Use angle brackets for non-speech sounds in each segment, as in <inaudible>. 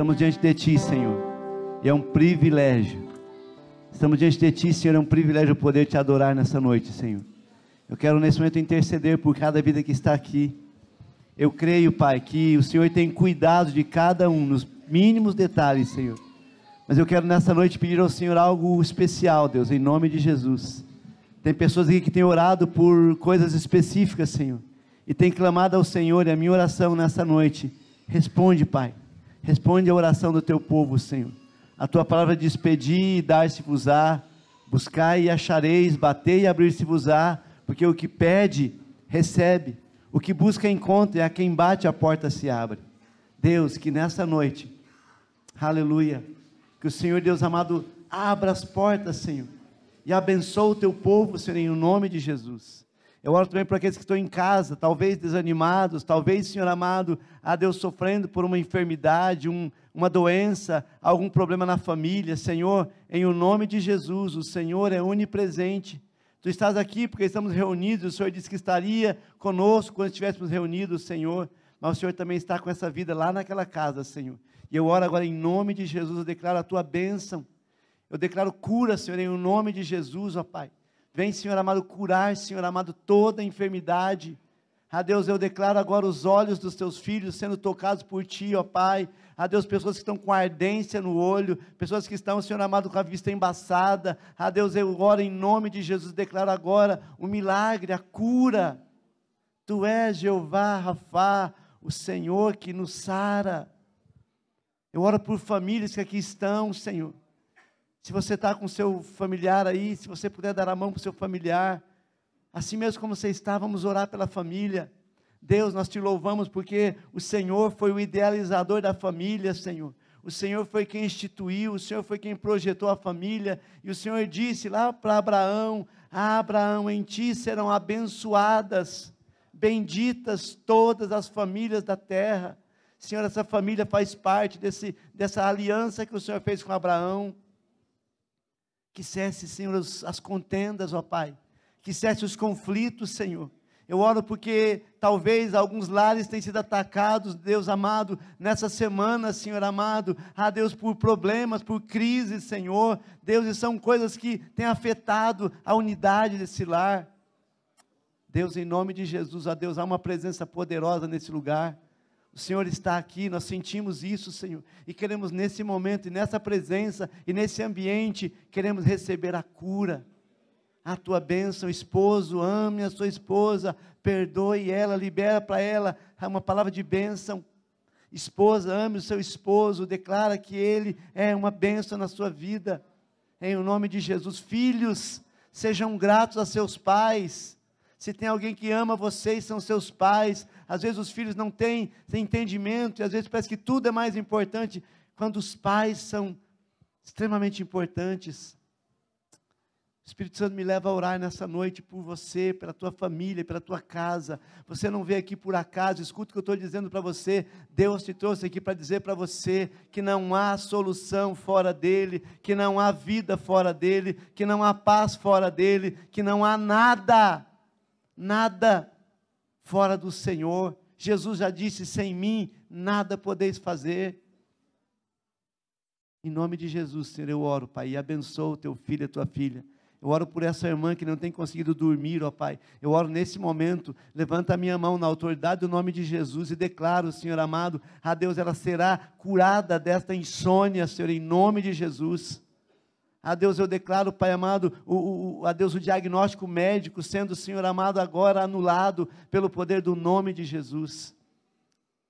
Estamos diante de Ti, Senhor. E é um privilégio. Estamos diante de Ti, Senhor. É um privilégio poder te adorar nessa noite, Senhor. Eu quero nesse momento interceder por cada vida que está aqui. Eu creio, Pai, que o Senhor tem cuidado de cada um, nos mínimos detalhes, Senhor. Mas eu quero nessa noite pedir ao Senhor algo especial, Deus, em nome de Jesus. Tem pessoas aqui que têm orado por coisas específicas, Senhor. E tem clamado ao Senhor, e a minha oração nessa noite. Responde, Pai. Responde a oração do teu povo, Senhor. A tua palavra diz: Pedi e dar-se-vos-á, buscai e achareis, batei e abrir-se-vos-á, porque o que pede, recebe, o que busca, encontra, e a quem bate, a porta se abre. Deus, que nessa noite, aleluia, que o Senhor Deus amado abra as portas, Senhor, e abençoe o teu povo, Senhor, em nome de Jesus. Eu oro também para aqueles que estão em casa, talvez desanimados, talvez, Senhor amado, a Deus sofrendo por uma enfermidade, um, uma doença, algum problema na família. Senhor, em o nome de Jesus, o Senhor é onipresente. Tu estás aqui porque estamos reunidos, o Senhor disse que estaria conosco quando estivéssemos reunidos, Senhor. Mas o Senhor também está com essa vida lá naquela casa, Senhor. E eu oro agora em nome de Jesus, eu declaro a tua bênção. Eu declaro cura, Senhor, em o nome de Jesus, ó Pai. Vem, Senhor amado, curar, Senhor amado, toda enfermidade. A Deus, eu declaro agora os olhos dos teus filhos sendo tocados por ti, ó Pai. A Deus, pessoas que estão com ardência no olho, pessoas que estão, Senhor amado, com a vista embaçada. A Deus, eu oro em nome de Jesus, declaro agora o milagre, a cura. Tu és Jeová, Rafá, o Senhor que nos sara. Eu oro por famílias que aqui estão, Senhor. Se você está com seu familiar aí, se você puder dar a mão para o seu familiar, assim mesmo como você está, vamos orar pela família. Deus, nós te louvamos porque o Senhor foi o idealizador da família, Senhor. O Senhor foi quem instituiu, o Senhor foi quem projetou a família, e o Senhor disse lá para Abraão: ah, Abraão, em ti serão abençoadas, benditas todas as famílias da terra. Senhor, essa família faz parte desse, dessa aliança que o Senhor fez com Abraão. Que cesse, Senhor, as contendas, ó Pai. Que cesse os conflitos, Senhor. Eu oro porque talvez alguns lares tenham sido atacados, Deus amado, nessa semana, Senhor amado. Ah, Deus, por problemas, por crises, Senhor. Deus, e são coisas que têm afetado a unidade desse lar. Deus, em nome de Jesus, a Deus, há uma presença poderosa nesse lugar. O Senhor está aqui, nós sentimos isso, Senhor, e queremos nesse momento, e nessa presença, e nesse ambiente, queremos receber a cura, a tua bênção, esposo, ame a sua esposa, perdoe ela, libera para ela uma palavra de bênção. Esposa, ame o seu esposo, declara que ele é uma bênção na sua vida, em o nome de Jesus. Filhos, sejam gratos a seus pais. Se tem alguém que ama vocês, são seus pais, às vezes os filhos não têm, têm entendimento, e às vezes parece que tudo é mais importante, quando os pais são extremamente importantes. O Espírito Santo me leva a orar nessa noite por você, pela tua família, pela tua casa. Você não veio aqui por acaso, escuta o que eu estou dizendo para você. Deus te trouxe aqui para dizer para você que não há solução fora dele, que não há vida fora dele, que não há paz fora dele, que não há nada, nada fora do Senhor. Jesus já disse: sem mim nada podeis fazer. Em nome de Jesus, Senhor, eu oro, Pai, e abençoa o teu filho e a tua filha. Eu oro por essa irmã que não tem conseguido dormir, ó Pai. Eu oro nesse momento, levanta a minha mão na autoridade do nome de Jesus e declaro, Senhor amado, a Deus, ela será curada desta insônia, Senhor, em nome de Jesus. A Deus eu declaro, Pai amado, o, o, a Deus o diagnóstico médico sendo, Senhor amado, agora anulado pelo poder do nome de Jesus.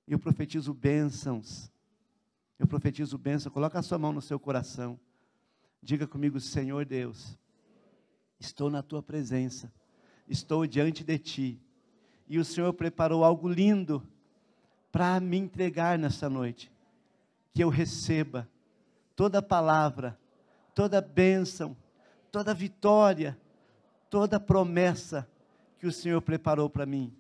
Eu profetizo bênçãos. Eu profetizo bênção. Coloca a sua mão no seu coração. Diga comigo, Senhor Deus, estou na tua presença. Estou diante de ti. E o Senhor preparou algo lindo para me entregar nessa noite. Que eu receba toda palavra toda bênção, toda vitória, toda promessa que o Senhor preparou para mim.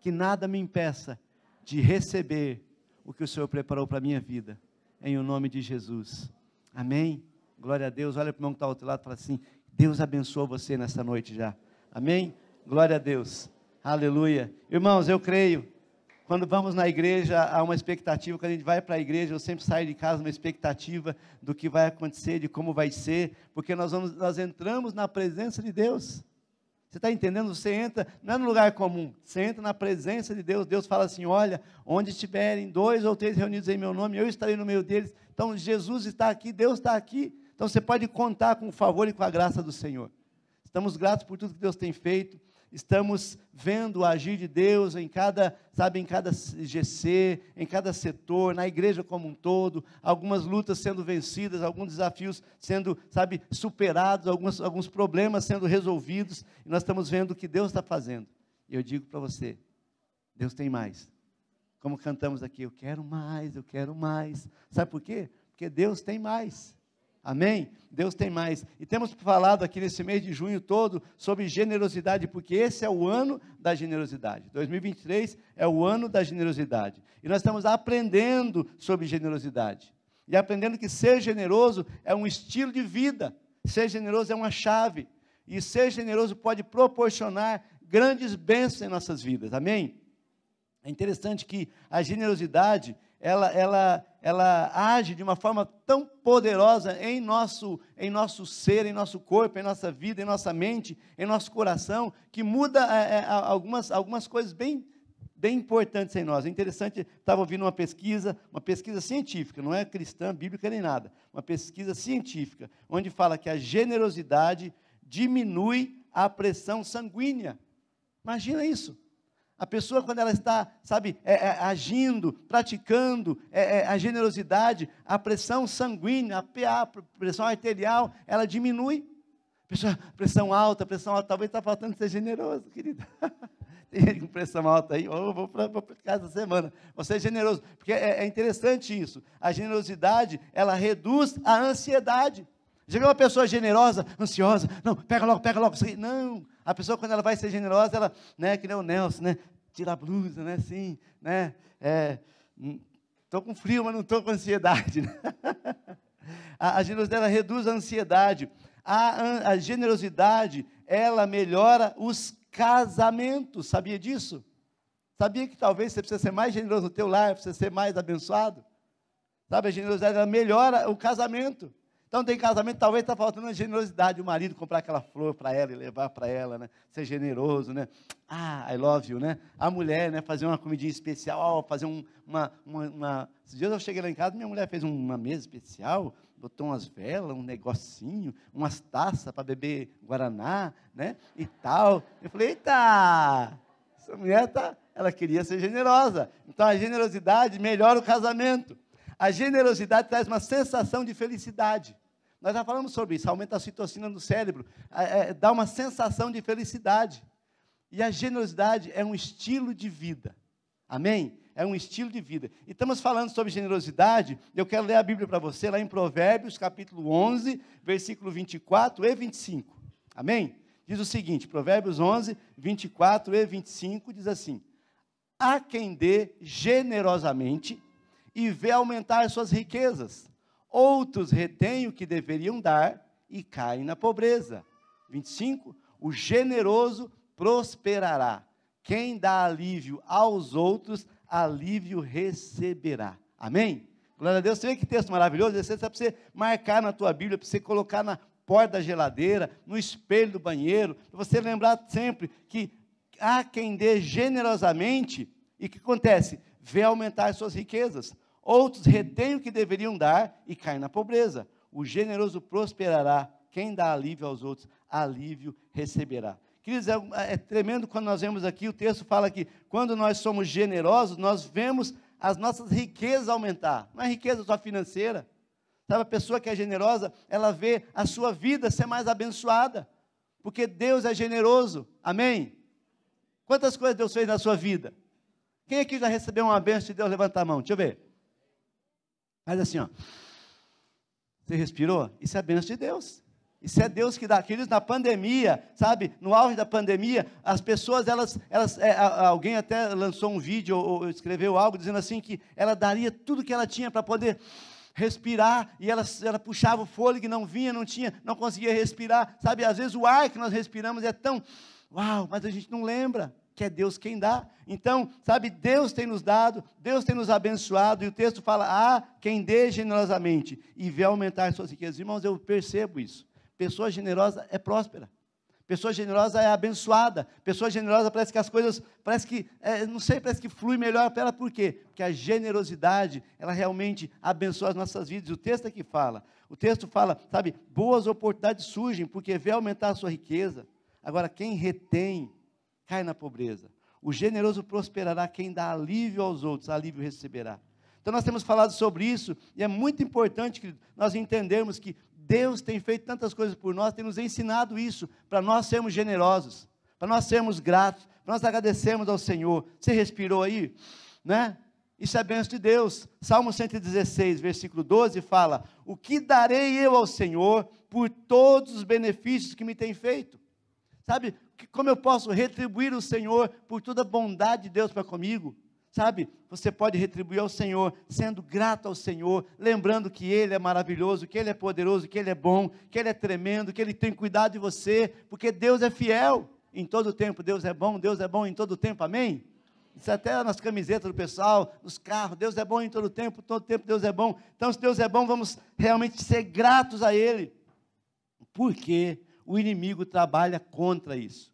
Que nada me impeça de receber o que o Senhor preparou para a minha vida. Em o nome de Jesus. Amém? Glória a Deus. Olha para o irmão que está ao outro lado e fala assim: Deus abençoa você nessa noite já. Amém? Glória a Deus. Aleluia. Irmãos, eu creio quando vamos na igreja, há uma expectativa. Quando a gente vai para a igreja, eu sempre saio de casa uma expectativa do que vai acontecer, de como vai ser, porque nós, vamos, nós entramos na presença de Deus. Você está entendendo? Você entra, não é no lugar comum, você entra na presença de Deus. Deus fala assim: olha, onde estiverem dois ou três reunidos em meu nome, eu estarei no meio deles. Então Jesus está aqui, Deus está aqui. Então você pode contar com o favor e com a graça do Senhor. Estamos gratos por tudo que Deus tem feito estamos vendo o agir de Deus em cada, sabe, em cada GC, em cada setor, na igreja como um todo, algumas lutas sendo vencidas, alguns desafios sendo, sabe, superados, alguns, alguns problemas sendo resolvidos, e nós estamos vendo o que Deus está fazendo. E eu digo para você, Deus tem mais. Como cantamos aqui, eu quero mais, eu quero mais. Sabe por quê? Porque Deus tem mais. Amém? Deus tem mais. E temos falado aqui nesse mês de junho todo sobre generosidade, porque esse é o ano da generosidade. 2023 é o ano da generosidade. E nós estamos aprendendo sobre generosidade. E aprendendo que ser generoso é um estilo de vida. Ser generoso é uma chave. E ser generoso pode proporcionar grandes bênçãos em nossas vidas. Amém? É interessante que a generosidade, ela, ela, ela age de uma forma tão poderosa em nosso, em nosso ser, em nosso corpo, em nossa vida, em nossa mente, em nosso coração, que muda é, é, algumas, algumas coisas bem, bem importantes em nós. É interessante, estava ouvindo uma pesquisa, uma pesquisa científica, não é cristã, bíblica nem nada, uma pesquisa científica, onde fala que a generosidade diminui a pressão sanguínea. Imagina isso. A pessoa, quando ela está, sabe, é, é, agindo, praticando é, é a generosidade, a pressão sanguínea, a PA, a pressão arterial, ela diminui. Pessoa, pressão alta, pressão alta, talvez está faltando ser generoso, querida. <laughs> Tem gente com pressão alta aí, oh, vou para casa essa semana. Você é generoso, porque é, é interessante isso. A generosidade, ela reduz a ansiedade. Já viu uma pessoa generosa, ansiosa? Não, pega logo, pega logo. Não, a pessoa quando ela vai ser generosa, ela, né, que nem o Nelson, né? Tira a blusa, né, assim, né? É, com frio, mas não estou com ansiedade. Né? <laughs> A, a, generosidade reduz a ansiedade. A, a generosidade, ela melhora os casamentos. Sabia disso? Sabia que talvez você precisa ser mais generoso no teu lar, precisa ser mais abençoado? Sabe, a generosidade ela melhora o casamento. Então tem casamento, talvez está faltando a generosidade, o marido comprar aquela flor para ela e levar para ela, né? Ser generoso, né? Ah, I love you, né? A mulher, né? Fazer uma comidinha especial, fazer um, uma, uma, uma... Esses dias eu cheguei lá em casa, minha mulher fez uma mesa especial, botou umas velas, um negocinho, umas taças para beber Guaraná, né? E tal. Eu falei, eita, essa mulher tá, ela queria ser generosa. Então a generosidade melhora o casamento. A generosidade traz uma sensação de felicidade. Nós já falamos sobre isso, aumenta a citocina no cérebro, é, é, dá uma sensação de felicidade. E a generosidade é um estilo de vida. Amém? É um estilo de vida. E estamos falando sobre generosidade, eu quero ler a Bíblia para você, lá em Provérbios, capítulo 11, versículo 24 e 25. Amém? Diz o seguinte, Provérbios 11, 24 e 25, diz assim, Há quem dê generosamente e vê aumentar suas riquezas. Outros retêm o que deveriam dar e caem na pobreza. 25. O generoso prosperará. Quem dá alívio aos outros, alívio receberá. Amém? Glória a Deus. Você vê que texto maravilhoso? Esse é para você marcar na tua Bíblia, para você colocar na porta da geladeira, no espelho do banheiro, para você lembrar sempre que há quem dê generosamente e o que acontece? Vê aumentar suas riquezas. Outros retêm o que deveriam dar e caem na pobreza. O generoso prosperará. Quem dá alívio aos outros, alívio receberá. Queridos, é, é, tremendo quando nós vemos aqui, o texto fala que quando nós somos generosos, nós vemos as nossas riquezas aumentar. Não é riqueza só financeira. Sabe, a pessoa que é generosa, ela vê a sua vida ser mais abençoada. Porque Deus é generoso. Amém? Quantas coisas Deus fez na sua vida? Quem aqui já recebeu uma bênção de Deus? Levanta a mão, deixa eu ver. Faz assim, ó. Você respirou? Isso é a bênção de Deus. Isso é Deus que dá. Aqueles na pandemia, sabe? No auge da pandemia, as pessoas, elas, elas é, alguém até lançou um vídeo ou, ou, escreveu algo dizendo assim que ela daria tudo que ela tinha para poder respirar e ela, ela puxava o fôlego e não vinha, não tinha, não conseguia respirar. Sabe? Às vezes o ar que nós respiramos é tão, uau, mas a gente não lembra. Que é Deus quem dá. Então, sabe, Deus tem nos dado, Deus tem nos abençoado, e o texto fala: ah, quem dê generosamente e vê aumentar suas riquezas. Irmãos, eu percebo isso. Pessoa generosa é próspera. Pessoa generosa é abençoada. Pessoa generosa parece que as coisas, parece que, é, não sei, parece que flui melhor para ela. Por quê? Porque a generosidade, ela realmente abençoa as nossas vidas. O texto aqui fala. O texto fala, sabe, boas oportunidades surgem porque vê aumentar a sua riqueza. Agora, quem retém, cai na pobreza. O generoso prosperará, quem dá alívio aos outros, alívio receberá. Então nós temos falado sobre isso, e é muito importante que nós entendermos que Deus tem feito tantas coisas por nós, tem nos ensinado isso, para nós sermos generosos, para nós sermos gratos, para nós agradecermos ao Senhor. Você respirou aí? Né? Isso é bênção de Deus. Salmo 116, versículo 12 fala: O que darei eu ao Senhor por todos os benefícios que me tem feito? Sabe, como eu posso retribuir o Senhor por toda a bondade de Deus para comigo? Sabe, você pode retribuir ao Senhor, sendo grato ao Senhor, lembrando que Ele é maravilhoso, que Ele é poderoso, que Ele é bom, que Ele é tremendo, que Ele tem cuidado de você, porque Deus é fiel em todo o tempo. Deus é bom, Deus é bom em todo o tempo, amém? Isso até nas camisetas do pessoal, nos carros, Deus é bom em todo o tempo, todo o tempo Deus é bom. Então, se Deus é bom, vamos realmente ser gratos a Ele, porque o inimigo trabalha contra isso.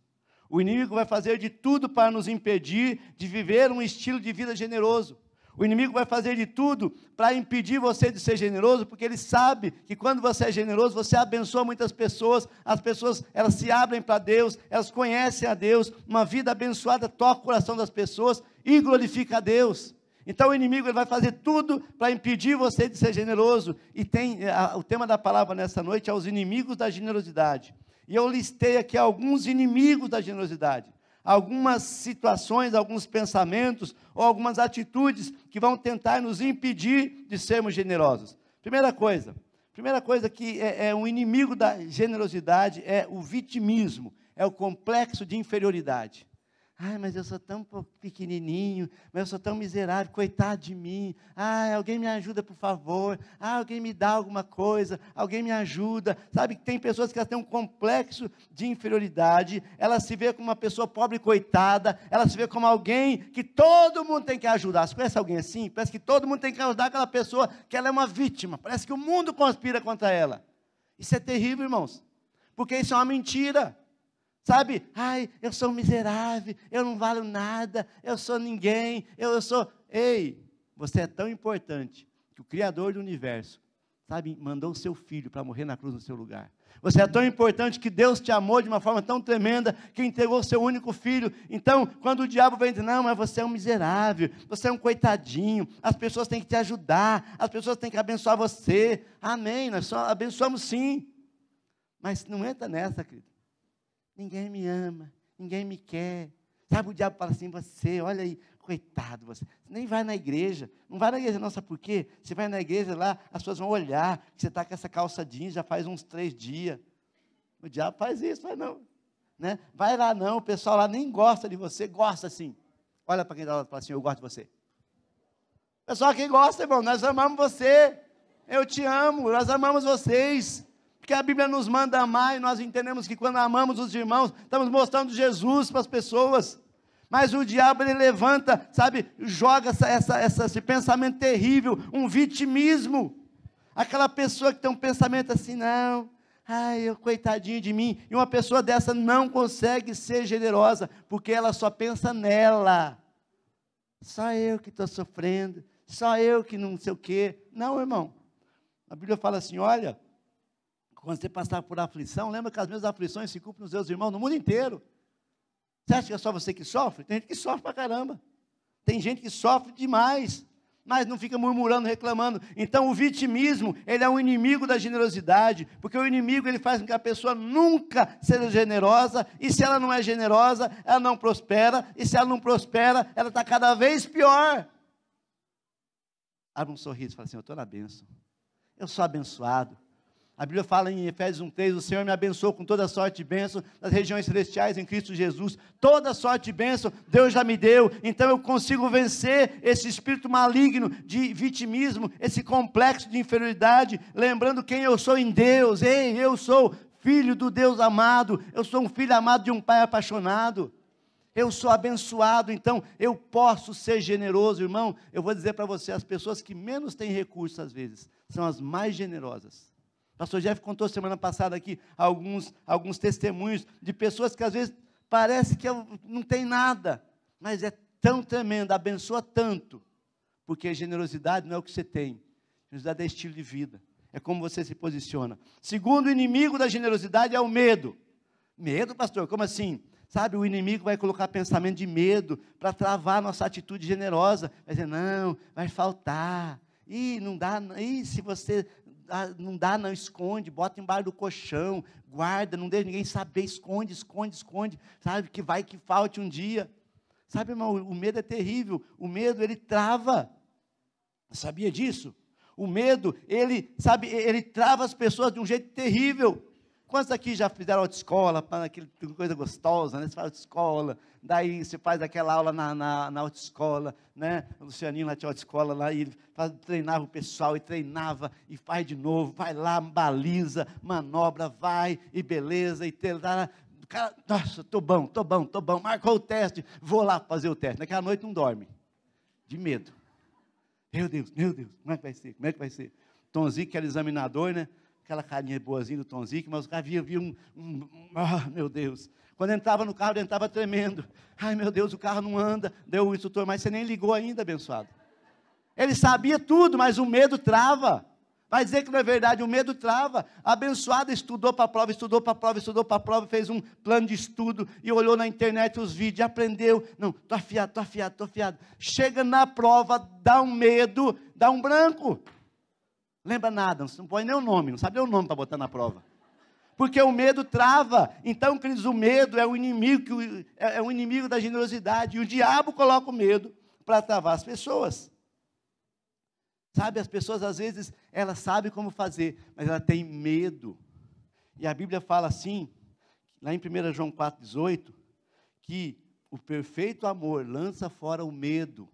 O inimigo vai fazer de tudo para nos impedir de viver um estilo de vida generoso. O inimigo vai fazer de tudo para impedir você de ser generoso, porque ele sabe que quando você é generoso, você abençoa muitas pessoas, as pessoas elas se abrem para Deus, elas conhecem a Deus, uma vida abençoada toca o coração das pessoas e glorifica a Deus. Então o inimigo ele vai fazer tudo para impedir você de ser generoso. E tem a, o tema da palavra nessa noite é os inimigos da generosidade. E eu listei aqui alguns inimigos da generosidade, algumas situações, alguns pensamentos ou algumas atitudes que vão tentar nos impedir de sermos generosos. Primeira coisa, primeira coisa que é, é um inimigo da generosidade é o vitimismo, é o complexo de inferioridade. Ai, mas eu sou tão pequenininho, mas eu sou tão miserável, coitado de mim. Ai, alguém me ajuda, por favor. Ah, alguém me dá alguma coisa, alguém me ajuda. Sabe que tem pessoas que têm um complexo de inferioridade, ela se vê como uma pessoa pobre coitada, ela se vê como alguém que todo mundo tem que ajudar. Você conhece alguém assim? Parece que todo mundo tem que ajudar aquela pessoa, que ela é uma vítima. Parece que o mundo conspira contra ela. Isso é terrível, irmãos, porque isso é uma mentira. Sabe? Ai, eu sou miserável, eu não valho nada, eu sou ninguém, eu, eu sou. Ei, você é tão importante que o Criador do universo, sabe, mandou o seu filho para morrer na cruz no seu lugar. Você é tão importante que Deus te amou de uma forma tão tremenda que entregou o seu único filho. Então, quando o diabo vem dizer, não, mas você é um miserável, você é um coitadinho, as pessoas têm que te ajudar, as pessoas têm que abençoar você. Amém, nós só abençoamos sim. Mas não entra nessa, querido ninguém me ama, ninguém me quer. Sabe, o diabo fala assim, você, olha aí, coitado você, você nem vai na igreja, não vai na igreja não, sabe por quê? Você vai na igreja lá, as pessoas vão olhar, que você está com essa calça jeans já faz uns três dias. O diabo faz isso, faz não. Né? Vai lá não, o pessoal lá nem gosta de você, gosta sim. Olha para quem está lá e fala assim, eu gosto de você. Pessoal que gosta, irmão, nós amamos você. Eu te amo, nós amamos vocês. Porque a Bíblia nos manda amar e nós entendemos que quando amamos os irmãos, estamos mostrando Jesus para as pessoas. Mas o diabo ele levanta, sabe, joga essa, essa, essa, esse pensamento terrível, um vitimismo. Aquela pessoa que tem um pensamento assim, não, ai, eu coitadinho de mim. E uma pessoa dessa não consegue ser generosa, porque ela só pensa nela. Só eu que estou sofrendo, só eu que não sei o quê. Não, irmão. A Bíblia fala assim: olha, quando você passar por aflição, lembra que as mesmas aflições se cumprem nos seus irmãos no mundo inteiro. Você acha que é só você que sofre? Tem gente que sofre pra caramba. Tem gente que sofre demais, mas não fica murmurando, reclamando. Então o vitimismo, ele é um inimigo da generosidade, porque o inimigo ele faz com que a pessoa nunca seja generosa, e se ela não é generosa, ela não prospera, e se ela não prospera, ela está cada vez pior. Abre um sorriso e fala assim: Eu estou na bênção, eu sou abençoado, a Bíblia fala em Efésios 1,3: O Senhor me abençoou com toda sorte de bênção nas regiões celestiais em Cristo Jesus. Toda sorte de bênção Deus já me deu, então eu consigo vencer esse espírito maligno de vitimismo, esse complexo de inferioridade, lembrando quem eu sou em Deus. Ei, eu sou filho do Deus amado, eu sou um filho amado de um pai apaixonado. Eu sou abençoado, então eu posso ser generoso, irmão. Eu vou dizer para você: as pessoas que menos têm recursos, às vezes, são as mais generosas. Pastor Jeff contou semana passada aqui alguns, alguns testemunhos de pessoas que às vezes parece que não tem nada, mas é tão tremenda, abençoa tanto, porque generosidade não é o que você tem, generosidade é estilo de vida, é como você se posiciona. Segundo inimigo da generosidade é o medo. Medo, pastor, como assim? Sabe, o inimigo vai colocar pensamento de medo para travar nossa atitude generosa. Vai dizer, não, vai faltar. Ih, não dá, ih, se você não dá, não esconde, bota embaixo do colchão, guarda, não deixa ninguém saber, esconde, esconde, esconde, sabe, que vai que falte um dia. Sabe, irmão, o medo é terrível, o medo ele trava. Sabia disso? O medo, ele, sabe, ele trava as pessoas de um jeito terrível. Quantos aqui já fizeram autoescola, aquela coisa gostosa, né? Você faz autoescola, daí você faz aquela aula na, na, na autoescola, né? O Lucianinho lá tinha autoescola lá, e ele faz, treinava o pessoal, e treinava, e faz de novo, vai lá, baliza, manobra, vai, e beleza, e lá, cara, nossa, tô bom, tô bom, tô bom, marcou o teste, vou lá fazer o teste. Naquela noite não dorme, de medo. Meu Deus, meu Deus, como é que vai ser? Como é que vai ser? Tonzinho, que era examinador, né? Aquela carinha boazinha do Tonzique, mas o cara via, via um, um, um, ah, meu Deus. Quando entrava no carro, ele entrava tremendo. Ai, meu Deus, o carro não anda. Deu o instrutor, mas você nem ligou ainda, abençoado. Ele sabia tudo, mas o medo trava. Vai dizer que não é verdade, o medo trava. Abençoado estudou para a prova, estudou para a prova, estudou para a prova, fez um plano de estudo e olhou na internet os vídeos, aprendeu. Não, estou afiado, estou afiado, estou afiado. Chega na prova, dá um medo, dá um branco. Lembra nada, não põe nem o nome, não sabe nem o nome para botar na prova. Porque o medo trava. Então, queridos, o medo é o inimigo, é, é o inimigo da generosidade. E o diabo coloca o medo para travar as pessoas. Sabe, as pessoas às vezes, elas sabem como fazer, mas ela tem medo. E a Bíblia fala assim, lá em 1 João 4,18, que o perfeito amor lança fora o medo.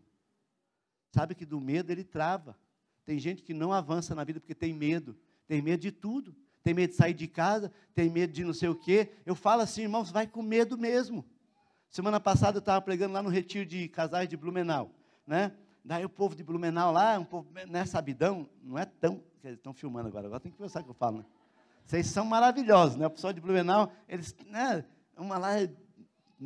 Sabe que do medo ele trava. Tem gente que não avança na vida porque tem medo, tem medo de tudo, tem medo de sair de casa, tem medo de não sei o quê. Eu falo assim, irmãos, vai com medo mesmo. Semana passada eu estava pregando lá no retiro de casais de Blumenau, né? Daí o povo de Blumenau lá, um povo, não é sabidão, não é tão, estão filmando agora, agora tem que pensar o que eu falo, né? Vocês são maravilhosos, né? O pessoal de Blumenau, eles, né? Uma lá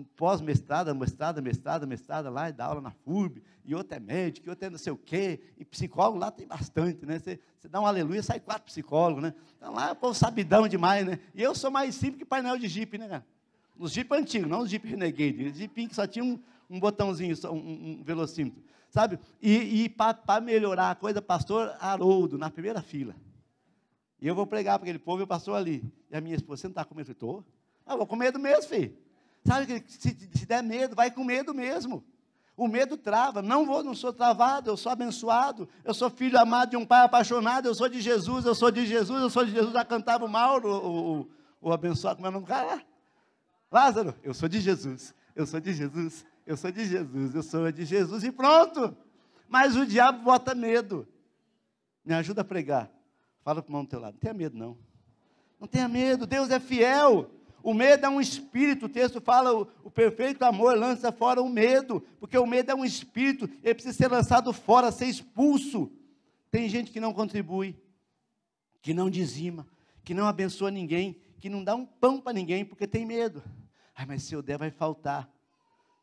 pós-mestrada, mestrada, mestrada, mestrada lá, e dá aula na FURB, e outro é médico, e outro é não sei o quê, e psicólogo lá tem bastante, né? Você, dá um aleluia, sai quatro psicólogos, né? Então lá o povo sabidão demais, né? E eu sou mais simples que painel de Jeep, né, cara? Os Jeep antigos, não os Jeep Renegade, os Jeep que só tinha um, um botãozinho, um, um velocímetro, sabe? E, e para melhorar a coisa, pastor Haroldo, na primeira fila. E eu vou pregar para aquele povo e o pastor ali. E a minha esposa, você não está com medo? Estou. Ah, vou com medo mesmo, filho. Sabe que se, se der medo, vai com medo mesmo. O medo trava. Não vou, não sou travado, eu sou abençoado. Eu sou filho amado de um pai apaixonado. Eu sou de Jesus, eu sou de Jesus, eu sou de Jesus. Já cantava o Mauro, o, o, o abençoado, como é o nome cara lá? Lázaro, eu sou de Jesus, eu sou de Jesus, eu sou de Jesus, eu sou de Jesus e pronto. Mas o diabo bota medo. Me ajuda a pregar. Fala para o irmão do teu lado. Não tenha medo, não. Não tenha medo, Deus é fiel. O medo é um espírito, o texto fala, o, o, perfeito amor lança fora o medo, porque o medo é um espírito, ele precisa ser lançado fora, ser expulso. Tem gente que não contribui, que não dizima, que não abençoa ninguém, que não dá um pão para ninguém, porque tem medo. Ai, mas se eu der, vai faltar.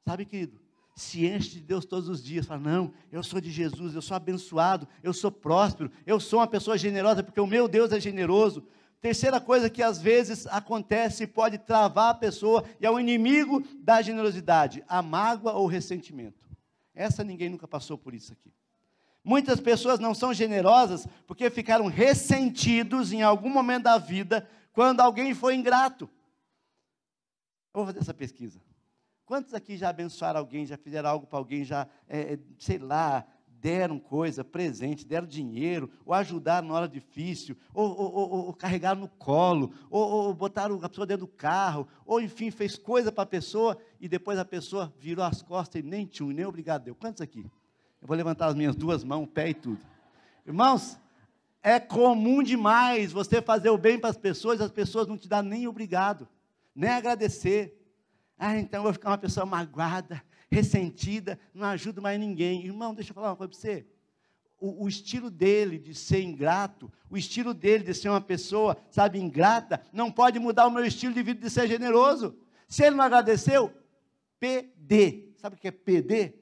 Sabe, querido? Se enche de Deus todos os dias, fala: não, eu sou de Jesus, eu sou abençoado, eu sou próspero, eu sou uma pessoa generosa, porque o meu Deus é generoso. Terceira coisa que às vezes acontece e pode travar a pessoa, e é o inimigo da generosidade: a mágoa ou o ressentimento. Essa ninguém nunca passou por isso aqui. Muitas pessoas não são generosas porque ficaram ressentidos em algum momento da vida quando alguém foi ingrato. Eu vou fazer essa pesquisa. Quantos aqui já abençoaram alguém, já fizeram algo para alguém, já, é, sei lá, deram coisa, presente, deram dinheiro, ou ajudaram na hora difícil, ou, ou, ou, ou carregaram no colo, ou, botaram a pessoa dentro do carro, ou enfim, fez coisa para a pessoa e depois a pessoa virou as costas e nem tchum, nem obrigado deu. Quantos aqui? Eu vou levantar as minhas duas mãos, pé e tudo. Irmãos, é comum demais você fazer o bem para as pessoas, as pessoas não te dão nem obrigado, nem agradecer. Ah, então eu vou ficar uma pessoa magoada, ressentida, não ajudo mais ninguém. Irmão, deixa eu falar uma coisa para você. O, o, estilo dele de ser ingrato, o estilo dele de ser uma pessoa, sabe, ingrata, não pode mudar o meu estilo de vida de ser generoso. Se ele não agradeceu, PD. Sabe o que é PD?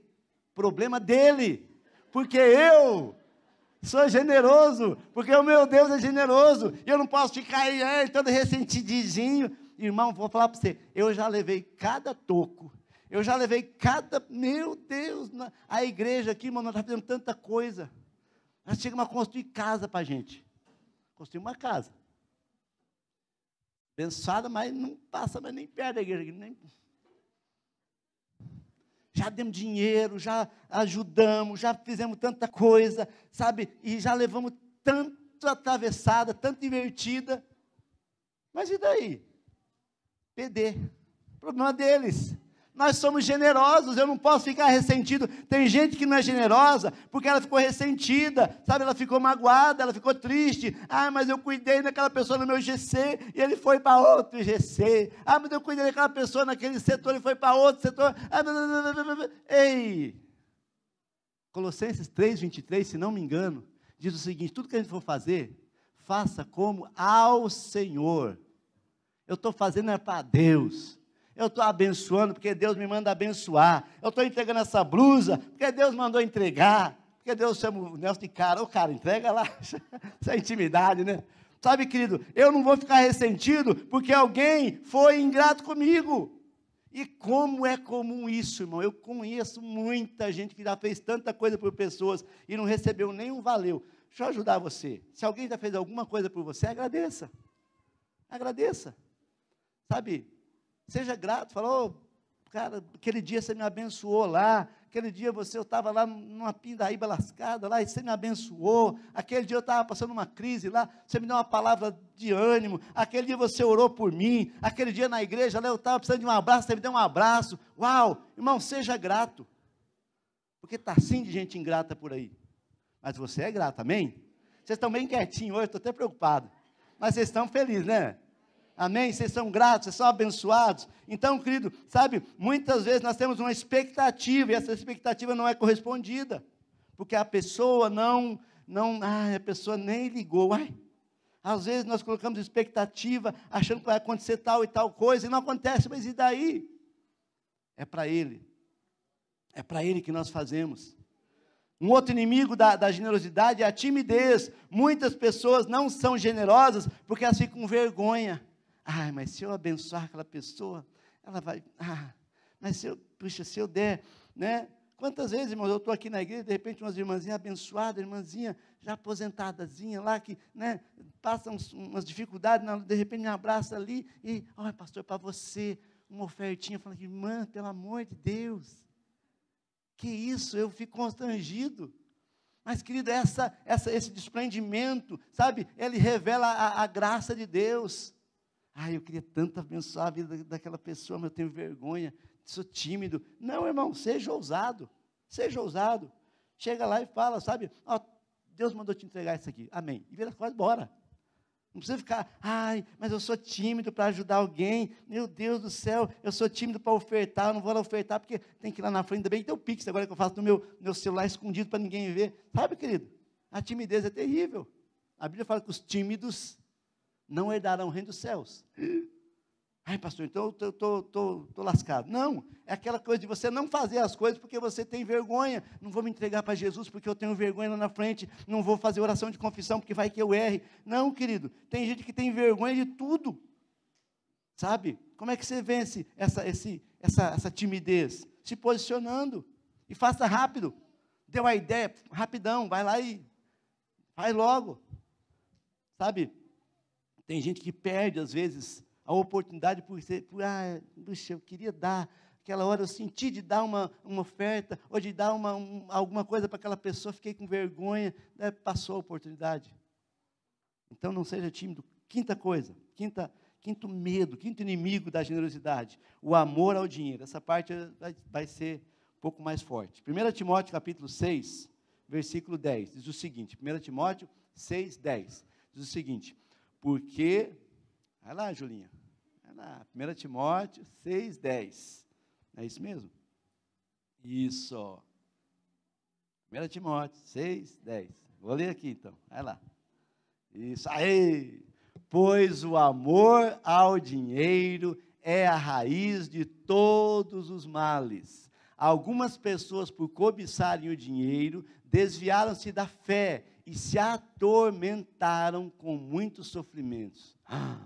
Problema dele. Porque eu sou generoso, porque o meu Deus é generoso, e eu não posso ficar aí todo ressentidinho. Irmão, vou falar para você, eu já levei cada toco, eu já levei cada, meu Deus, na, a igreja aqui, nós estamos fazendo tanta coisa. Nós chegamos a construir casa para a gente. Construir uma casa. Abençoada, mas não passa mais nem perto da igreja. Nem... Já demos dinheiro, já ajudamos, já fizemos tanta coisa, sabe? E já levamos tanto atravessada, tanto invertida. Mas e daí? PD. Problema deles. Nós somos generosos, eu não posso ficar ressentido. Tem gente que não é generosa porque ela ficou ressentida, sabe? Ela ficou magoada, ela ficou triste. Ah, mas eu cuidei daquela pessoa no meu GC e ele foi para outro GC. Ah, mas eu cuidei daquela pessoa naquele setor e foi para outro setor. Ah, Ei! Colossenses 3, 23, se não me engano, diz o seguinte: tudo que a gente for fazer, faça como ao Senhor. Eu estou fazendo é para Deus. Eu estou abençoando porque Deus me manda abençoar. Eu estou entregando essa blusa porque Deus mandou entregar. Porque Deus chama o Nelson de cara. Ô cara, entrega lá. <laughs> Isso é intimidade, né? Sabe, querido, eu não vou ficar ressentido porque alguém foi ingrato comigo. E como é comum isso, irmão? Eu conheço muita gente que já fez tanta coisa por pessoas e não recebeu nenhum valeu. Deixa eu ajudar você. Se alguém já fez alguma coisa por você, agradeça. Agradeça. Sabe, Seja grato, falou, oh, cara, aquele dia você me abençoou lá, aquele dia você, eu estava lá numa pindaíba lascada lá, e você me abençoou, aquele dia eu estava passando uma crise lá, você me deu uma palavra de ânimo, aquele dia você orou por mim, aquele dia na igreja lá eu estava precisando de um abraço, você me deu um abraço, uau, irmão, seja grato, porque está assim de gente ingrata por aí, mas você é grato, amém? Vocês estão bem quietinhos hoje, estou até preocupado, mas vocês estão felizes, né? Amém? Vocês são gratos, vocês são abençoados. Então, querido, sabe, muitas vezes nós temos uma expectativa e essa expectativa não é correspondida. Porque a pessoa não, não, ah, a pessoa nem ligou. Ai, às vezes nós colocamos expectativa, achando que vai acontecer tal e tal coisa, e não acontece, mas e daí? É para Ele. É para Ele que nós fazemos. Um outro inimigo da, da, generosidade é a timidez. Muitas pessoas não são generosas porque elas ficam com vergonha. Ai, mas se eu abençoar aquela pessoa, ela vai. Ah, mas se eu, puxa, se eu der, né? Quantas vezes, irmãos, eu estou aqui na igreja, de repente, umas irmãzinhas abençoadas, irmãzinha já aposentadazinha lá, que né, passam umas dificuldades, de repente me abraça ali e, olha, pastor, para você, uma ofertinha, falando, irmã, pelo amor de Deus, que isso, eu fico constrangido. Mas, querido, essa, essa, esse desprendimento, sabe, ele revela a, a graça de Deus. Ah, eu queria tanto abençoar a vida daquela pessoa, mas eu tenho vergonha, sou tímido. Não, irmão, seja ousado. Seja ousado. Chega lá e fala, sabe? Oh, Deus mandou te entregar isso aqui. Amém. E vira as coisas, bora. Não precisa ficar, ai, mas eu sou tímido para ajudar alguém. Meu Deus do céu, eu sou tímido para ofertar, eu não vou lá ofertar porque tem que ir lá na frente. Ainda bem que tem o Pix agora que eu faço no meu, meu celular escondido para ninguém ver. Sabe, querido? A timidez é terrível. A Bíblia fala que os tímidos não herdarão o reino dos céus. Ai, pastor, então eu estou lascado. Não, é aquela coisa de você não fazer as coisas porque você tem vergonha. Não vou me entregar para Jesus porque eu tenho vergonha lá na frente. Não vou fazer oração de confissão porque vai que eu erre. Não, querido, tem gente que tem vergonha de tudo. Sabe? Como é que você vence essa, esse, essa, essa timidez? Se posicionando. E faça rápido. Deu a ideia, rapidão, vai lá e faz logo. Sabe? Tem gente que perde, às vezes, a oportunidade por ser, por, ah, puxa, eu queria dar, aquela hora eu senti de dar uma, uma oferta, ou de dar uma, um, alguma coisa para aquela pessoa, fiquei com vergonha, né, passou a oportunidade. Então não seja tímido. Quinta coisa, quinta, quinto medo, quinto inimigo da generosidade, o amor ao dinheiro. Essa parte vai, vai ser um pouco mais forte. 1 Timóteo capítulo 6, versículo 10, diz o seguinte, 1 Timóteo 6, 10, diz o seguinte, porque, vai lá, Julinha, vai lá, 1 Timóteo 6, 10. É isso mesmo? Isso. 1 Timóteo 6, 10. Vou ler aqui então, vai lá. Isso aí. Pois o amor ao dinheiro é a raiz de todos os males. Algumas pessoas, por cobiçarem o dinheiro, desviaram-se da fé e se atormentaram com muitos sofrimentos. Ah,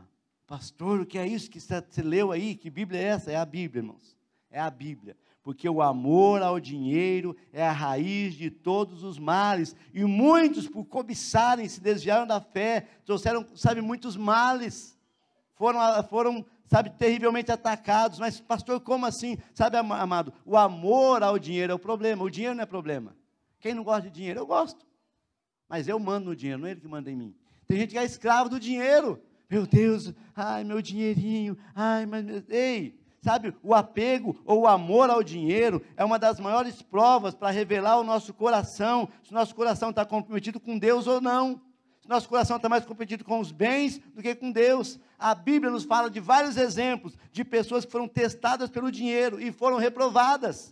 pastor, o que é isso que você leu aí? Que Bíblia é essa? É a Bíblia, irmãos. É a Bíblia. Porque o amor ao dinheiro é a raiz de todos os males. E muitos, por cobiçarem, se desviaram da fé, trouxeram, sabe, muitos males. Foram, foram sabe, terrivelmente atacados. Mas, pastor, como assim? Sabe, amado, o amor ao dinheiro é o problema. O dinheiro não é problema. Quem não gosta de dinheiro? Eu gosto. Mas eu mando no dinheiro, não é ele que manda em mim. Tem gente que é escravo do dinheiro. Meu Deus, ai, meu dinheirinho, ai, mas. Ei, sabe, o apego ou o amor ao dinheiro é uma das maiores provas para revelar o nosso coração, se o nosso coração está comprometido com Deus ou não. Se nosso coração está mais comprometido com os bens do que com Deus. A Bíblia nos fala de vários exemplos de pessoas que foram testadas pelo dinheiro e foram reprovadas.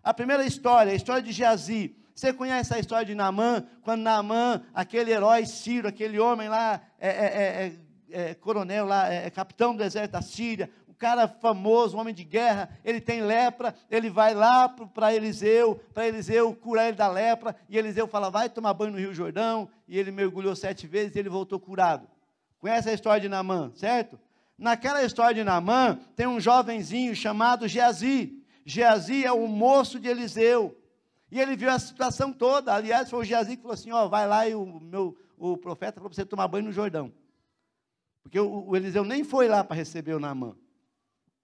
A primeira história, a história de Geazi. Você conhece a história de Naamã? Quando Naamã, aquele herói sírio, aquele homem lá, é, é, é, é, é coronel lá, é, é, capitão do exército da Síria, um cara famoso, um homem de guerra, ele tem lepra, ele vai lá para Eliseu, para Eliseu curar ele da lepra, e Eliseu fala, vai tomar banho no Rio Jordão, e ele mergulhou sete vezes e ele voltou curado. Conhece a história de Naamã, certo? Naquela história de Naamã, tem um jovenzinho chamado Geazi. Geazi é o moço de Eliseu. E ele viu a situação toda. Aliás, foi o Geazi que falou assim: Ó, vai lá e o, meu, o profeta falou para você tomar banho no Jordão. Porque o, o Eliseu nem foi lá para receber o Naamã.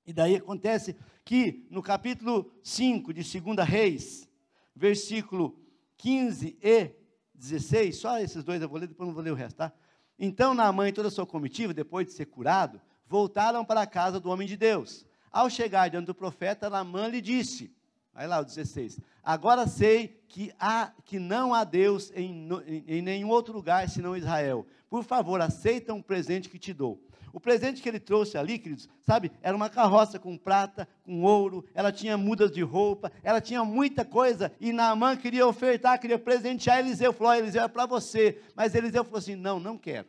E daí acontece que no capítulo 5 de 2 Reis, versículo 15 e 16, só esses dois eu vou ler, depois não vou ler o resto, tá? Então Naamã e toda a sua comitiva, depois de ser curado, voltaram para a casa do homem de Deus. Ao chegar diante do profeta, Naamã lhe disse, vai lá o 16, agora sei que, há, que não há Deus em, em, nenhum outro lugar senão Israel. Por favor, aceita um presente que te dou. O presente que ele trouxe ali, queridos, sabe, era uma carroça com prata, com ouro, ela tinha mudas de roupa, ela tinha muita coisa, e Naamã queria ofertar, queria presentear Eliseu, falou, Eliseu é para você, mas Eliseu falou assim, não, não quero,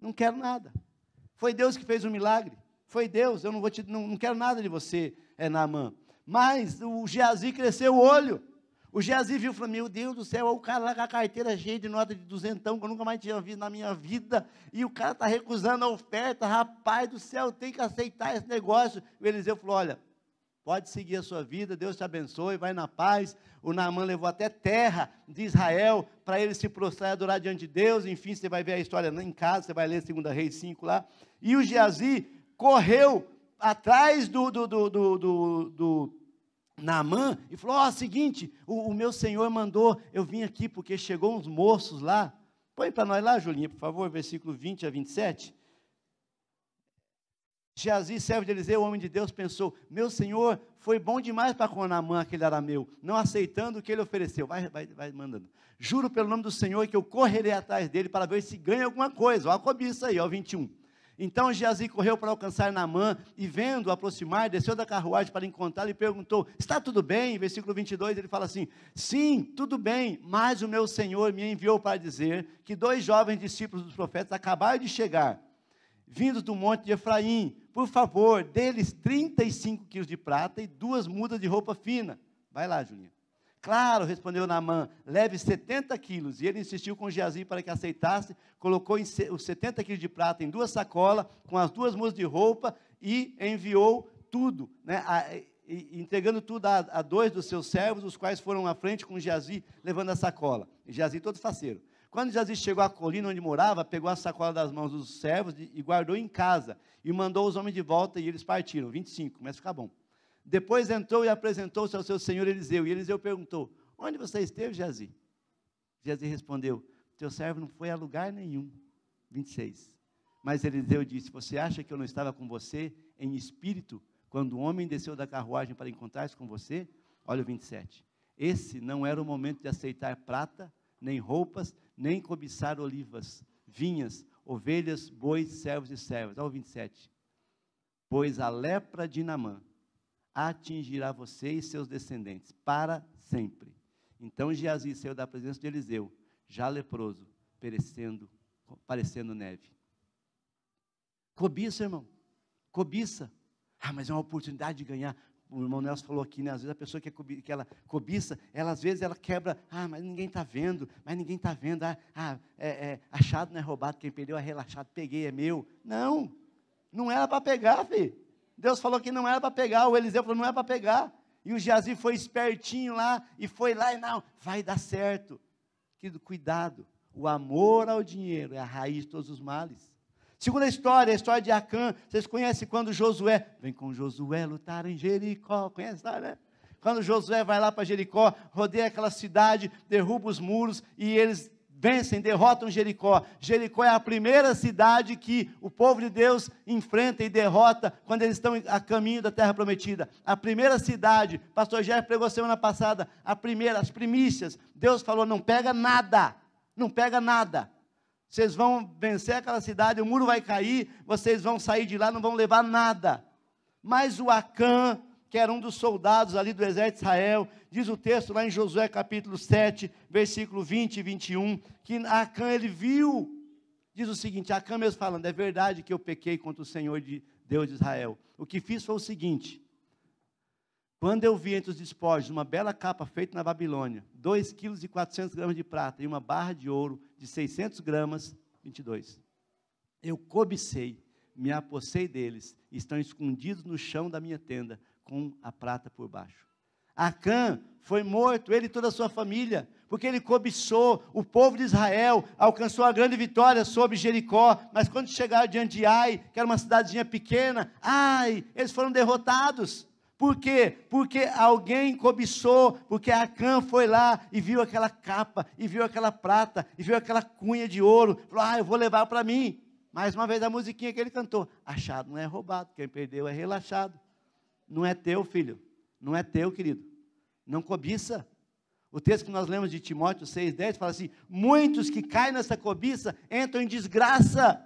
não quero nada, foi Deus que fez o milagre, foi Deus, eu não, vou te, não, não quero nada de você, é Naamã, mas o Geazi cresceu o olho, o Geazi viu e falou: Meu Deus do céu, o cara lá com a carteira cheia de nota de duzentão, que eu nunca mais tinha visto na minha vida, e o cara está recusando a oferta, rapaz do céu, tem que aceitar esse negócio. O Eliseu falou: Olha, pode seguir a sua vida, Deus te abençoe, vai na paz. O Naamã levou até terra de Israel para ele se prostrar e adorar diante de Deus. Enfim, você vai ver a história em casa, você vai ler 2 Reis 5 lá. E o Geazi correu atrás do, do, do, do Naamã e falou: Ó, oh, seguinte, o, o, meu senhor mandou eu vim aqui porque chegou uns moços lá. Põe para nós lá, Julinha, por favor, versículo 20 a 27. Geazi, servo de Eliseu, homem de Deus, pensou: Meu senhor foi bom demais para com Naamã, aquele arameu, não aceitando o que ele ofereceu. Vai, vai, vai mandando. Juro pelo nome do Senhor que eu correrei atrás dele para ver se ganha alguma coisa. Olha a cobiça aí, ó, 21. Então Geazi correu para alcançar Naamã e vendo aproximar, desceu da carruagem para encontrá-lo e perguntou: Está tudo bem? Versículo 22 ele fala assim: Sim, tudo bem, mas o meu senhor me enviou para dizer que dois jovens discípulos dos profetas acabaram de chegar, vindos do monte de Efraim. Por favor, deles 35 quilos de prata e duas mudas de roupa fina. Vai lá, Julinha. Claro, respondeu Naamã, leve 70 quilos. E ele insistiu com Geazi para que aceitasse, colocou os 70 quilos de prata em duas sacolas, com as duas mudas de roupa, e enviou tudo, né, a, e, entregando tudo a, a, dois dos seus servos, os quais foram à frente com Geazi, levando a sacola. E Geazi todo faceiro. Quando Geazi chegou à colina onde morava, pegou a sacola das mãos dos servos e, guardou em casa, e mandou os homens de volta, e eles partiram. 25, começa a ficar bom. Depois entrou e apresentou-se ao seu senhor Eliseu. E Eliseu perguntou: Onde você esteve, Jazi? Jazi respondeu: Teu servo não foi a lugar nenhum. 26. Mas Eliseu disse: Você acha que eu não estava com você em espírito quando o homem desceu da carruagem para encontrar-se com você? Olha o 27. Esse não era o momento de aceitar prata, nem roupas, nem cobiçar olivas, vinhas, ovelhas, bois, servos e servas. Olha o 27. pois a lepra de Namã atingirá você e seus descendentes para sempre. Então Geazi saiu da presença de Eliseu, já leproso, perecendo, parecendo neve. Cobiça, irmão. Cobiça. Ah, mas é uma oportunidade de ganhar. O irmão Nelson falou aqui, né? Às vezes a pessoa que, é cobi, que ela cobiça, ela às vezes ela quebra, ah, mas ninguém está vendo, mas ninguém está vendo, ah, ah é, é, achado não é roubado, quem perdeu é relaxado, peguei, é meu. Não, não era para pegar, filho. Deus falou que não era para pegar, o Eliseu falou, não é para pegar. E o Jazi foi espertinho lá, e foi lá, e não, vai dar certo. Querido, cuidado, o amor ao dinheiro é a raiz de todos os males. Segunda história, a história de Acã. Vocês conhecem quando Josué, vem com Josué lutar em Jericó, conhece história, né? Quando Josué vai lá para Jericó, rodeia aquela cidade, derruba os muros e eles vencem, derrotam Jericó. Jericó é a primeira cidade que o povo de Deus enfrenta e derrota quando eles estão a caminho da terra prometida. A primeira cidade, pastor Jeff pregou semana passada, a primeira, as primícias. Deus falou: não pega nada, não pega nada. Vocês vão vencer aquela cidade, o muro vai cair, vocês vão sair de lá, não vão levar nada. Mas o Acã, que era um dos soldados ali do exército de Israel, diz o texto lá em Josué capítulo 7, versículo 20 e 21, que Acã ele viu, diz o seguinte, Acã mesmo falando, é verdade que eu pequei contra o Senhor de Deus de Israel. O que fiz foi o seguinte, quando eu vi entre os despojos uma bela capa feita na Babilônia, 2 quilos e 400 gramas de prata e uma barra de ouro de 600 gramas, 22. Eu cobicei, me apossei deles, estão escondidos no chão da minha tenda, com a prata por baixo. Acã foi morto, ele e toda a sua família, porque ele cobiçou, o povo de Israel alcançou a grande vitória sobre Jericó, mas quando chegaram diante de Ai, que era uma cidadezinha pequena, ai, eles foram derrotados. Por quê? Porque alguém cobiçou, porque Acã foi lá e viu aquela capa, e viu aquela prata, e viu aquela cunha de ouro, falou: Ah, eu vou levar para mim. Mais uma vez a musiquinha que ele cantou: Achado não é roubado, quem perdeu é relaxado. Não é teu, filho, não é teu, querido. Não cobiça. O texto que nós lemos de Timóteo 6,10 fala assim: Muitos que caem nessa cobiça entram em desgraça,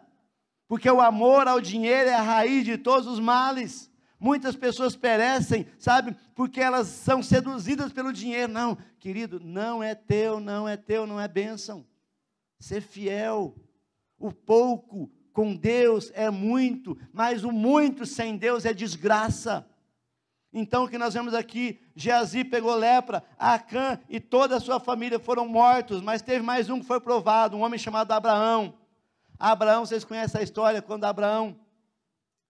porque o amor ao dinheiro é a raiz de todos os males. Muitas pessoas perecem, sabe, porque elas são seduzidas pelo dinheiro. Não, querido, não é teu, não é teu, não é bênção. Ser fiel. O pouco com Deus é muito, mas o muito sem Deus é desgraça. Então, o que nós vemos aqui, Geazi pegou lepra, Acã e toda a sua família foram mortos, mas teve mais um que foi provado, um homem chamado Abraão. Abraão, vocês conhecem a história, quando Abraão,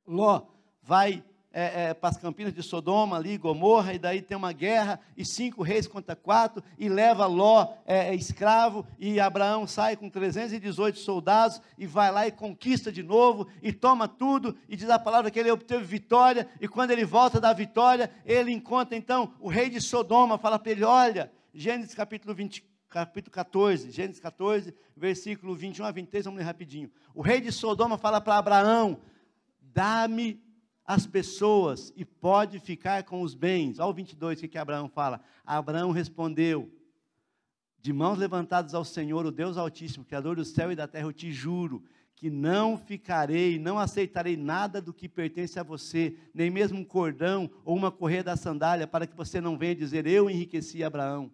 Ló, vai é, é, para as campinas de Sodoma, ali, Gomorra, e daí tem uma guerra, e cinco reis contra quatro, e leva Ló é, é escravo, e Abraão sai com 318 soldados, e vai lá e conquista de novo, e toma tudo, e diz a palavra que ele obteve vitória, e quando ele volta da vitória, ele encontra então o rei de Sodoma, fala para ele: olha, Gênesis capítulo 20, capítulo 14, Gênesis 14, versículo 21 a 23, vamos ler rapidinho. O rei de Sodoma fala para Abraão: dá-me as pessoas e pode ficar com os bens. Olha o 22 que, que Abraão fala. Abraão respondeu: De mãos levantadas ao Senhor, o Deus Altíssimo, Criador do céu e da terra, eu te juro que não ficarei, não aceitarei nada do que pertence a você, nem mesmo um cordão ou uma correia da sandália, para que você não venha dizer: Eu enriqueci Abraão.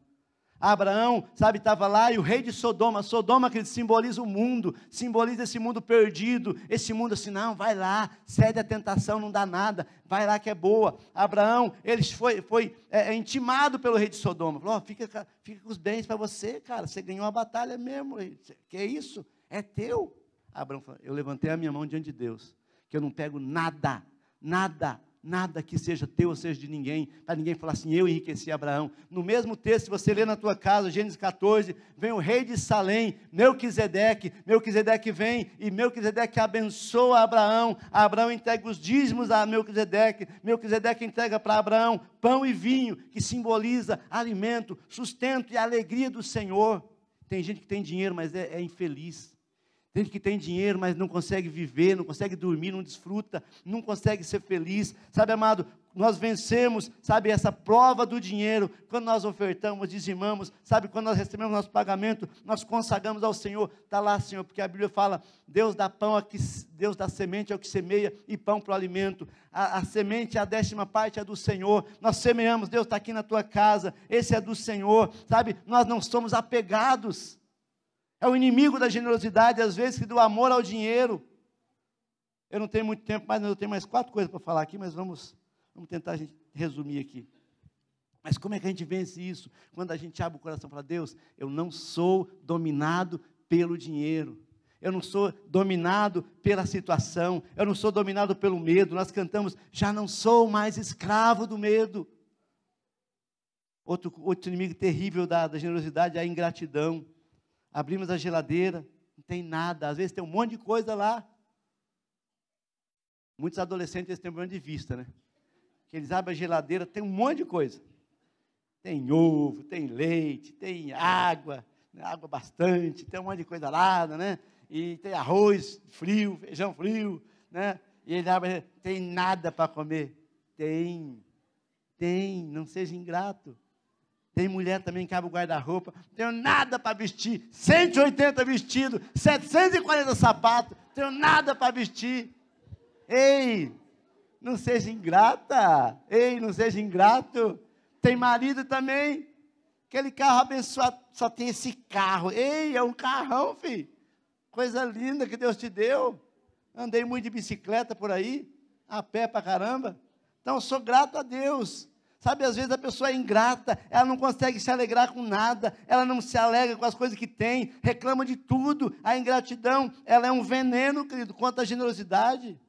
Abraão, sabe, estava lá e o rei de Sodoma, Sodoma que simboliza o mundo, simboliza esse mundo perdido, esse mundo assim, não, vai lá, cede a tentação, não dá nada, vai lá que é boa. Abraão, ele foi, foi é, é intimado pelo rei de Sodoma, falou, oh, fica, fica com os bens para você, cara, você ganhou a batalha mesmo, que é isso? É teu. Abraão falou, eu levantei a minha mão diante de Deus, que eu não pego nada, nada, nada que seja teu ou seja de ninguém, para ninguém falar assim, eu enriqueci Abraão. No mesmo texto, se você ler na tua casa, Gênesis 14, vem o rei de Salém, Melquisedeque, Melquisedeque vem e Melquisedeque abençoa Abraão, Abraão entrega os dízimos a Melquisedeque, Melquisedeque entrega para Abraão pão e vinho, que simboliza alimento, sustento e alegria do Senhor. Tem gente que tem dinheiro, mas é, é infeliz. Tem gente que tem dinheiro, mas não consegue viver, não consegue dormir, não desfruta, não consegue ser feliz. Sabe, amado, nós vencemos, sabe, essa prova do dinheiro, quando nós ofertamos, dizimamos, sabe, quando nós recebemos nosso pagamento, nós consagramos ao Senhor, está lá, Senhor, porque a Bíblia fala, Deus dá pão, a que, Deus dá semente ao que semeia, e pão para o alimento, a, a semente, a décima parte é do Senhor, nós semeamos, Deus está aqui na tua casa, esse é do Senhor, sabe, nós não somos apegados, é o inimigo da generosidade, às vezes, que do amor ao dinheiro. Eu não tenho muito tempo, mas eu tenho mais quatro coisas para falar aqui, mas vamos, vamos tentar resumir aqui. Mas como é que a gente vence isso? Quando a gente abre o coração para Deus, eu não sou dominado pelo dinheiro. Eu não sou dominado pela situação, eu não sou dominado pelo medo. Nós cantamos, já não sou mais escravo do medo. Outro, outro inimigo terrível da, da generosidade é a ingratidão. Abrimos a geladeira, não tem nada. Às vezes tem um monte de coisa lá. Muitos adolescentes têm um problema de vista, né? Que eles abrem a geladeira, tem um monte de coisa. Tem ovo, tem leite, tem água, né? água bastante, tem um monte de coisa lá, né? E tem arroz frio, feijão frio, né? E ele abre, tem nada para comer. Tem, tem, não seja ingrato. Tem mulher também que abre o guarda-roupa, tenho nada para vestir, 180 vestidos, 740 sapatos, tenho nada para vestir. Ei, não seja ingrata, ei, não seja ingrato. Tem marido também, aquele carro abençoado, só tem esse carro. Ei, é um carrão, filho. Coisa linda que Deus te deu. Andei muito de bicicleta por aí, a pé para caramba. Então, sou grato a Deus. Sabe, às vezes a pessoa é ingrata, ela não consegue se alegrar com nada, ela não se alegra com as coisas que tem, reclama de tudo. A ingratidão, ela é um veneno, querido, quanto à generosidade.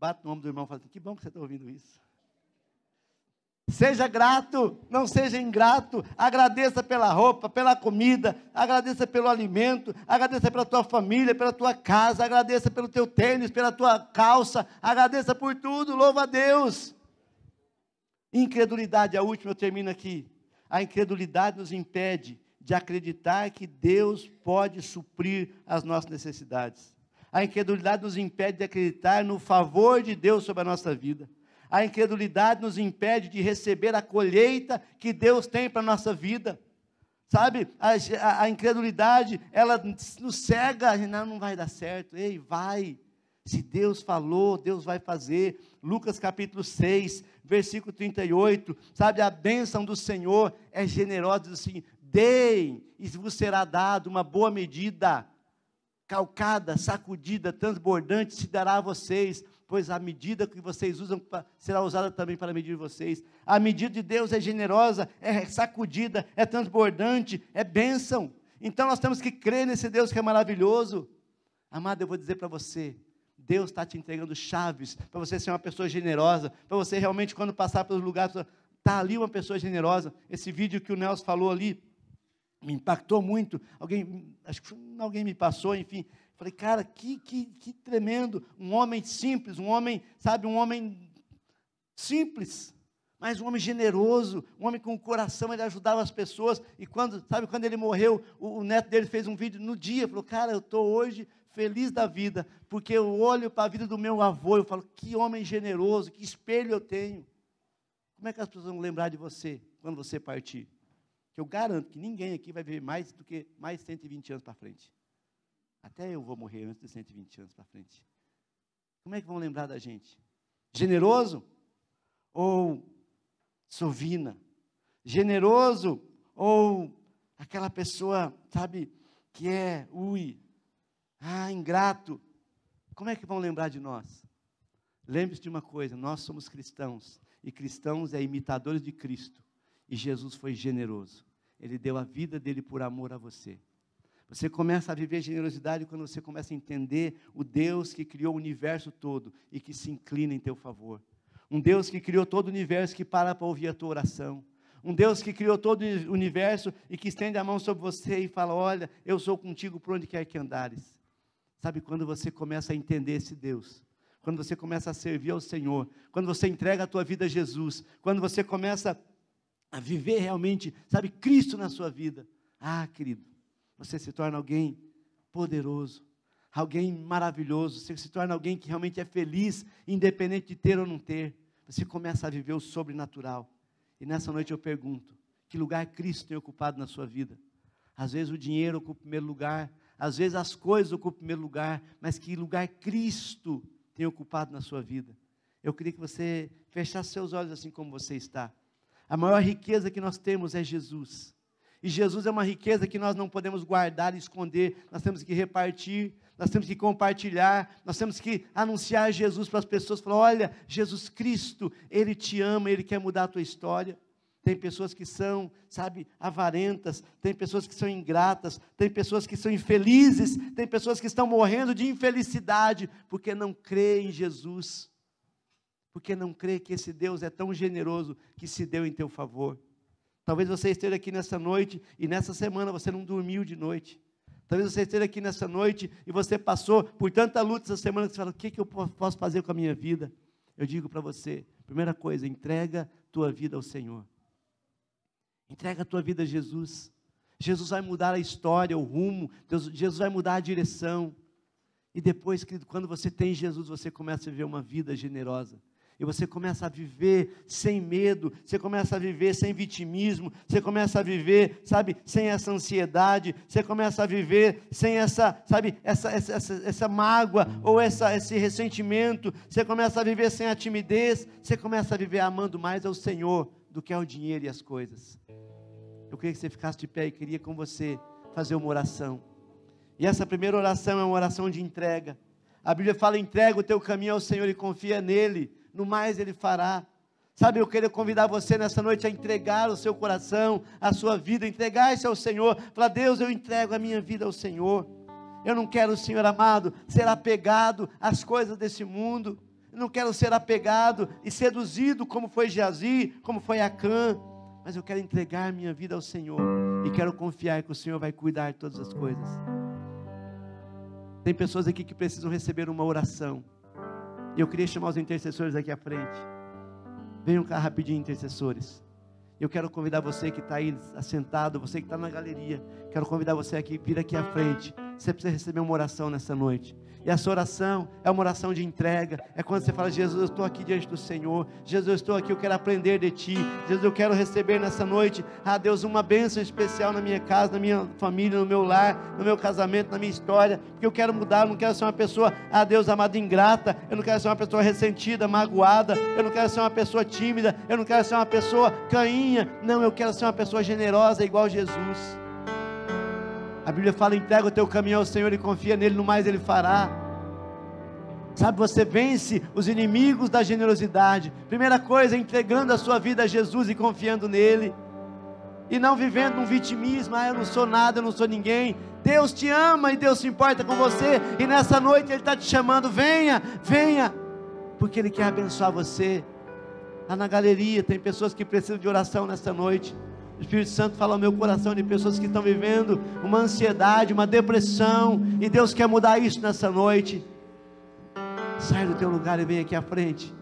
Bate no ombro do irmão e fala assim, que bom que você está ouvindo isso. Seja grato, não seja ingrato. Agradeça pela roupa, pela comida, agradeça pelo alimento, agradeça pela tua família, pela tua casa, agradeça pelo teu tênis, pela tua calça, agradeça por tudo, louva a Deus. Incredulidade, a última, eu termino aqui. A incredulidade nos impede de acreditar que Deus pode suprir as nossas necessidades. A incredulidade nos impede de acreditar no favor de Deus sobre a nossa vida. A incredulidade nos impede de receber a colheita que Deus tem para a nossa vida. Sabe, a, a, a, incredulidade, ela nos cega, não, não vai dar certo. Ei, vai. Se Deus falou, Deus vai fazer. Lucas capítulo 6, versículo 38, sabe, a bênção do Senhor é generosa, diz assim: deem, e vos será dado uma boa medida, calcada, sacudida, transbordante, se dará a vocês, pois a medida que vocês usam será usada também para medir vocês. A medida de Deus é generosa, é sacudida, é transbordante, é bênção. Então nós temos que crer nesse Deus que é maravilhoso. Amado, eu vou dizer para você, Deus está te entregando chaves para você ser uma pessoa generosa, para você realmente, quando passar pelos lugares, está ali uma pessoa generosa. Esse vídeo que o Nelson falou ali me impactou muito. Alguém, acho que alguém me passou, enfim. Falei, cara, que, que, que tremendo. Um homem simples, um homem, sabe, um homem simples, mas um homem generoso, um homem com o coração, ele ajudava as pessoas. E quando, sabe, quando ele morreu, o, o neto dele fez um vídeo no dia, falou, cara, eu estou hoje feliz da vida, porque eu olho para a vida do meu avô, eu falo, que homem generoso, que espelho eu tenho. Como é que as pessoas vão lembrar de você quando você partir? Que eu garanto que ninguém aqui vai viver mais do que mais 120 anos para frente. Até eu vou morrer antes de 120 anos para frente. Como é que vão lembrar da gente? Generoso ou sovina? Generoso ou aquela pessoa, sabe, que é, ui, ah, ingrato. Como é que vão lembrar de nós? Lembre-se de uma coisa: nós somos cristãos, e cristãos é imitadores de Cristo. E Jesus foi generoso. Ele deu a vida dele por amor a você. Você começa a viver generosidade quando você começa a entender o Deus que criou o universo todo e que se inclina em teu favor. Um Deus que criou todo o universo que para para ouvir a tua oração. Um Deus que criou todo o universo e que estende a mão sobre você e fala: Olha, eu sou contigo por onde quer que andares. Sabe quando você começa a entender esse Deus? Quando você começa a servir ao Senhor, quando você entrega a tua vida a Jesus, quando você começa a viver realmente, sabe, Cristo na sua vida. Ah, querido, você se torna alguém poderoso. alguém maravilhoso, você se torna alguém que realmente é feliz, independente de ter ou não ter. Você começa a viver o sobrenatural. E nessa noite eu pergunto: que lugar Cristo tem ocupado na sua vida? Às vezes o dinheiro ocupa o primeiro lugar, às vezes as coisas ocupam o primeiro lugar, mas que lugar Cristo tem ocupado na sua vida? Eu queria que você fechasse seus olhos assim como você está. A maior riqueza que nós temos é Jesus. E Jesus é uma riqueza que nós não podemos guardar e esconder, nós temos que repartir, nós temos que compartilhar, nós temos que anunciar Jesus para as pessoas, falar: olha, Jesus Cristo, Ele te ama, Ele quer mudar a tua história. Tem pessoas que são, sabe, avarentas, tem pessoas que são ingratas, tem pessoas que são infelizes, tem pessoas que estão morrendo de infelicidade porque não creem em Jesus, porque não crê que esse Deus é tão generoso que se deu em teu favor. Talvez você esteja aqui nessa noite e nessa semana você não dormiu de noite. Talvez você esteja aqui nessa noite e você passou por tanta luta essa semana que você fala: o que, que eu posso fazer com a minha vida? Eu digo para você: primeira coisa, entrega tua vida ao Senhor. Entrega a tua vida a Jesus. Jesus vai mudar a história, o rumo, Deus, Jesus vai mudar a direção. E depois, querido, quando você tem Jesus, você começa a viver uma vida generosa e você começa a viver sem medo, você começa a viver sem vitimismo, você começa a viver, sabe, sem essa ansiedade, você começa a viver sem essa, sabe, essa, essa, essa, essa mágoa ou essa, esse ressentimento, você começa a viver sem a timidez, você começa a viver amando mais ao Senhor do que ao dinheiro e as coisas. Eu queria que você ficasse de pé e queria com você fazer uma oração. E essa primeira oração é uma oração de entrega. A Bíblia fala: entrega o teu caminho ao Senhor e confia nele no mais Ele fará. Sabe, eu queria convidar você nessa noite a entregar o seu coração, a sua vida, entregar isso ao Senhor. Falar, Deus, eu entrego a minha vida ao Senhor. Eu não quero, Senhor amado, ser apegado às coisas desse mundo. Não quero ser apegado e seduzido como foi Jazi, como foi Acã. Mas eu quero entregar minha vida ao Senhor. E quero confiar que o Senhor vai cuidar de todas as coisas. Tem pessoas aqui que precisam receber uma oração. E eu queria chamar os intercessores aqui à frente. Venham cá rapidinho, intercessores. Eu quero convidar você que está aí assentado, você que está na galeria. Quero convidar você aqui, vir aqui à frente. Você precisa receber uma oração nessa noite. E essa oração é uma oração de entrega. É quando você fala: Jesus, eu estou aqui diante do Senhor. Jesus, eu estou aqui, eu quero aprender de Ti. Jesus, eu quero receber nessa noite, ah Deus, uma bênção especial na minha casa, na minha família, no meu lar, no meu casamento, na minha história. Porque eu quero mudar. Eu não quero ser uma pessoa, ah Deus amado, ingrata. Eu não quero ser uma pessoa ressentida, magoada. Eu não quero ser uma pessoa tímida. Eu não quero ser uma pessoa cainha. Não, eu quero ser uma pessoa generosa, igual Jesus. A Bíblia fala: entrega o teu caminho ao Senhor e confia nele, no mais ele fará. Sabe, você vence os inimigos da generosidade. Primeira coisa, entregando a sua vida a Jesus e confiando nele. E não vivendo um vitimismo, ah, eu não sou nada, eu não sou ninguém. Deus te ama e Deus se importa com você. E nessa noite Ele está te chamando, venha, venha, porque Ele quer abençoar você. Lá na galeria tem pessoas que precisam de oração nessa noite. O Espírito Santo fala ao meu coração de pessoas que estão vivendo uma ansiedade, uma depressão, e Deus quer mudar isso nessa noite. Sai do teu lugar e vem aqui à frente.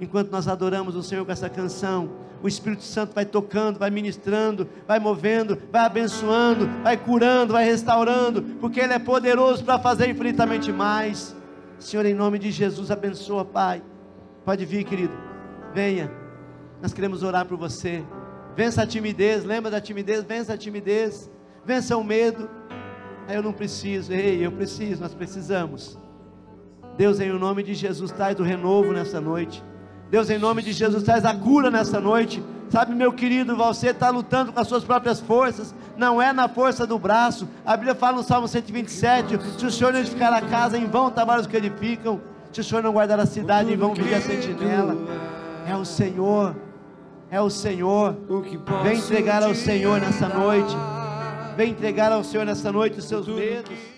Enquanto nós adoramos o Senhor com essa canção, o Espírito Santo vai tocando, vai ministrando, vai movendo, vai abençoando, vai curando, vai restaurando, porque Ele é poderoso para fazer infinitamente mais. Senhor, em nome de Jesus, abençoa, Pai. Pode vir, querido. Venha. Nós queremos orar por você. Vença a timidez, lembra da timidez? Vença a timidez, vença o medo. Aí eu não preciso, ei, eu preciso, nós precisamos. Deus, em nome de Jesus, traz o renovo nessa noite. Deus, em nome de Jesus, traz a cura nessa noite. Sabe, meu querido, você está lutando com as suas próprias forças, não é na força do braço. A Bíblia fala no Salmo 127: se o Senhor não edificar a casa, em vão trabalhos que edificam. Se o Senhor não guardar a cidade, em vão viver a sentinela. É o Senhor é o Senhor. Vem entregar ao Senhor nessa noite. Vem entregar ao Senhor nessa noite os seus medos.